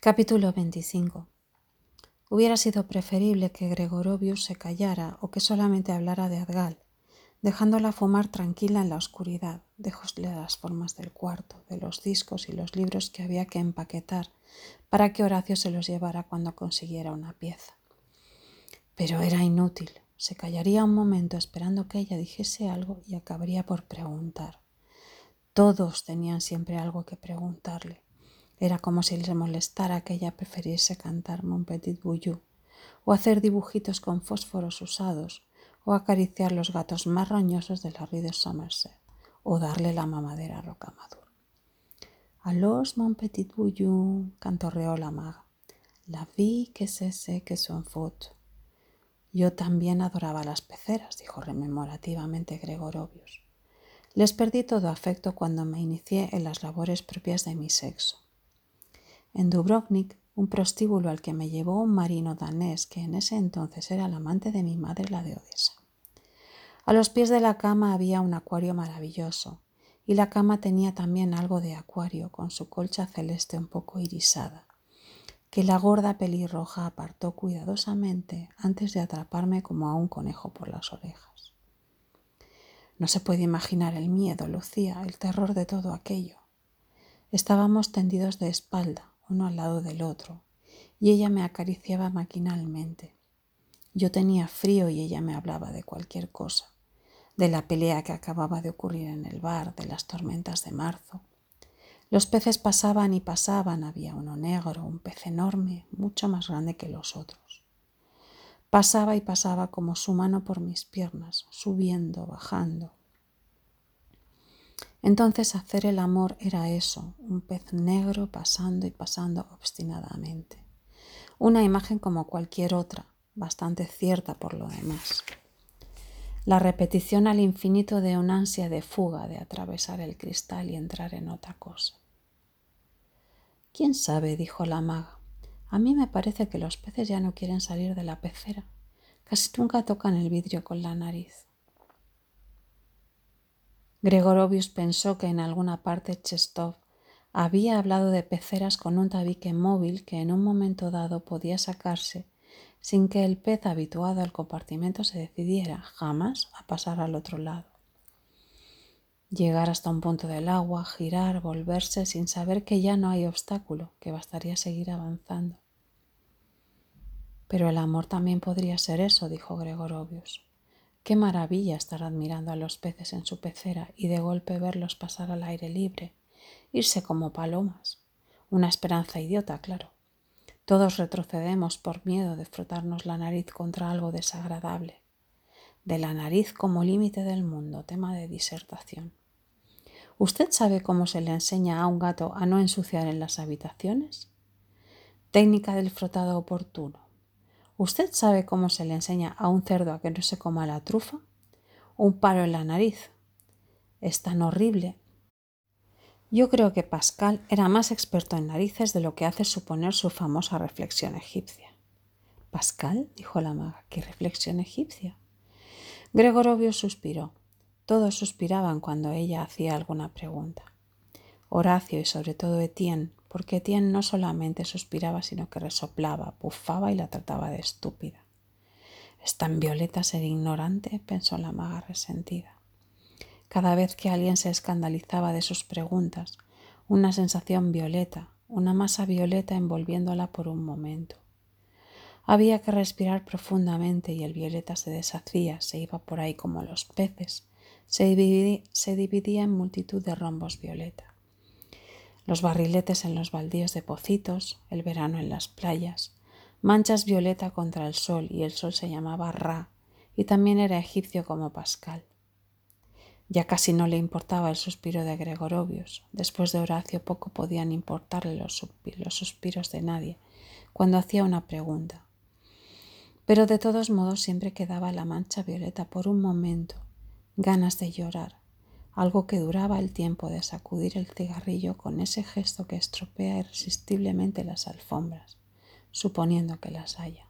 Capítulo 25 Hubiera sido preferible que Gregorovius se callara o que solamente hablara de Adgal, dejándola fumar tranquila en la oscuridad, dejósle las formas del cuarto, de los discos y los libros que había que empaquetar para que Horacio se los llevara cuando consiguiera una pieza. Pero era inútil. Se callaría un momento esperando que ella dijese algo y acabaría por preguntar. Todos tenían siempre algo que preguntarle. Era como si les molestara que ella prefiriese cantar Mon Petit Bouillou, o hacer dibujitos con fósforos usados, o acariciar los gatos más roñosos de la rue de Somerset, o darle la mamadera a Rocamadour. «Allons, mon petit bouillou, cantorreó la maga. La vie que se sé que son faute. Yo también adoraba las peceras, dijo rememorativamente Gregorovius. Les perdí todo afecto cuando me inicié en las labores propias de mi sexo. En Dubrovnik, un prostíbulo al que me llevó un marino danés que en ese entonces era el amante de mi madre, la de Odessa. A los pies de la cama había un acuario maravilloso, y la cama tenía también algo de acuario con su colcha celeste un poco irisada, que la gorda pelirroja apartó cuidadosamente antes de atraparme como a un conejo por las orejas. No se puede imaginar el miedo, Lucía, el terror de todo aquello. Estábamos tendidos de espalda, uno al lado del otro, y ella me acariciaba maquinalmente. Yo tenía frío y ella me hablaba de cualquier cosa, de la pelea que acababa de ocurrir en el bar, de las tormentas de marzo. Los peces pasaban y pasaban, había uno negro, un pez enorme, mucho más grande que los otros. Pasaba y pasaba como su mano por mis piernas, subiendo, bajando. Entonces hacer el amor era eso, un pez negro pasando y pasando obstinadamente. Una imagen como cualquier otra, bastante cierta por lo demás. La repetición al infinito de una ansia de fuga, de atravesar el cristal y entrar en otra cosa. ¿Quién sabe? dijo la maga. A mí me parece que los peces ya no quieren salir de la pecera. Casi nunca tocan el vidrio con la nariz. Gregorovius pensó que en alguna parte Chestov había hablado de peceras con un tabique móvil que en un momento dado podía sacarse sin que el pez habituado al compartimento se decidiera jamás a pasar al otro lado. Llegar hasta un punto del agua, girar, volverse sin saber que ya no hay obstáculo, que bastaría seguir avanzando. Pero el amor también podría ser eso, dijo Gregorovius. Qué maravilla estar admirando a los peces en su pecera y de golpe verlos pasar al aire libre, irse como palomas. Una esperanza idiota, claro. Todos retrocedemos por miedo de frotarnos la nariz contra algo desagradable. De la nariz como límite del mundo, tema de disertación. ¿Usted sabe cómo se le enseña a un gato a no ensuciar en las habitaciones? Técnica del frotado oportuno. ¿Usted sabe cómo se le enseña a un cerdo a que no se coma la trufa? Un paro en la nariz. Es tan horrible. Yo creo que Pascal era más experto en narices de lo que hace suponer su famosa reflexión egipcia. ¿Pascal? dijo la maga. ¿Qué reflexión egipcia? Gregorovio suspiró. Todos suspiraban cuando ella hacía alguna pregunta. Horacio y sobre todo Etienne porque Etienne no solamente suspiraba, sino que resoplaba, bufaba y la trataba de estúpida. ¿Es tan violeta ser ignorante? pensó la maga resentida. Cada vez que alguien se escandalizaba de sus preguntas, una sensación violeta, una masa violeta envolviéndola por un momento. Había que respirar profundamente y el violeta se deshacía, se iba por ahí como los peces, se dividía, se dividía en multitud de rombos violeta los barriletes en los baldíos de pocitos, el verano en las playas, manchas violeta contra el sol y el sol se llamaba Ra y también era egipcio como Pascal. Ya casi no le importaba el suspiro de Gregorovius. Después de Horacio poco podían importarle los, los suspiros de nadie cuando hacía una pregunta. Pero de todos modos siempre quedaba la mancha violeta por un momento, ganas de llorar, algo que duraba el tiempo de sacudir el cigarrillo con ese gesto que estropea irresistiblemente las alfombras, suponiendo que las haya.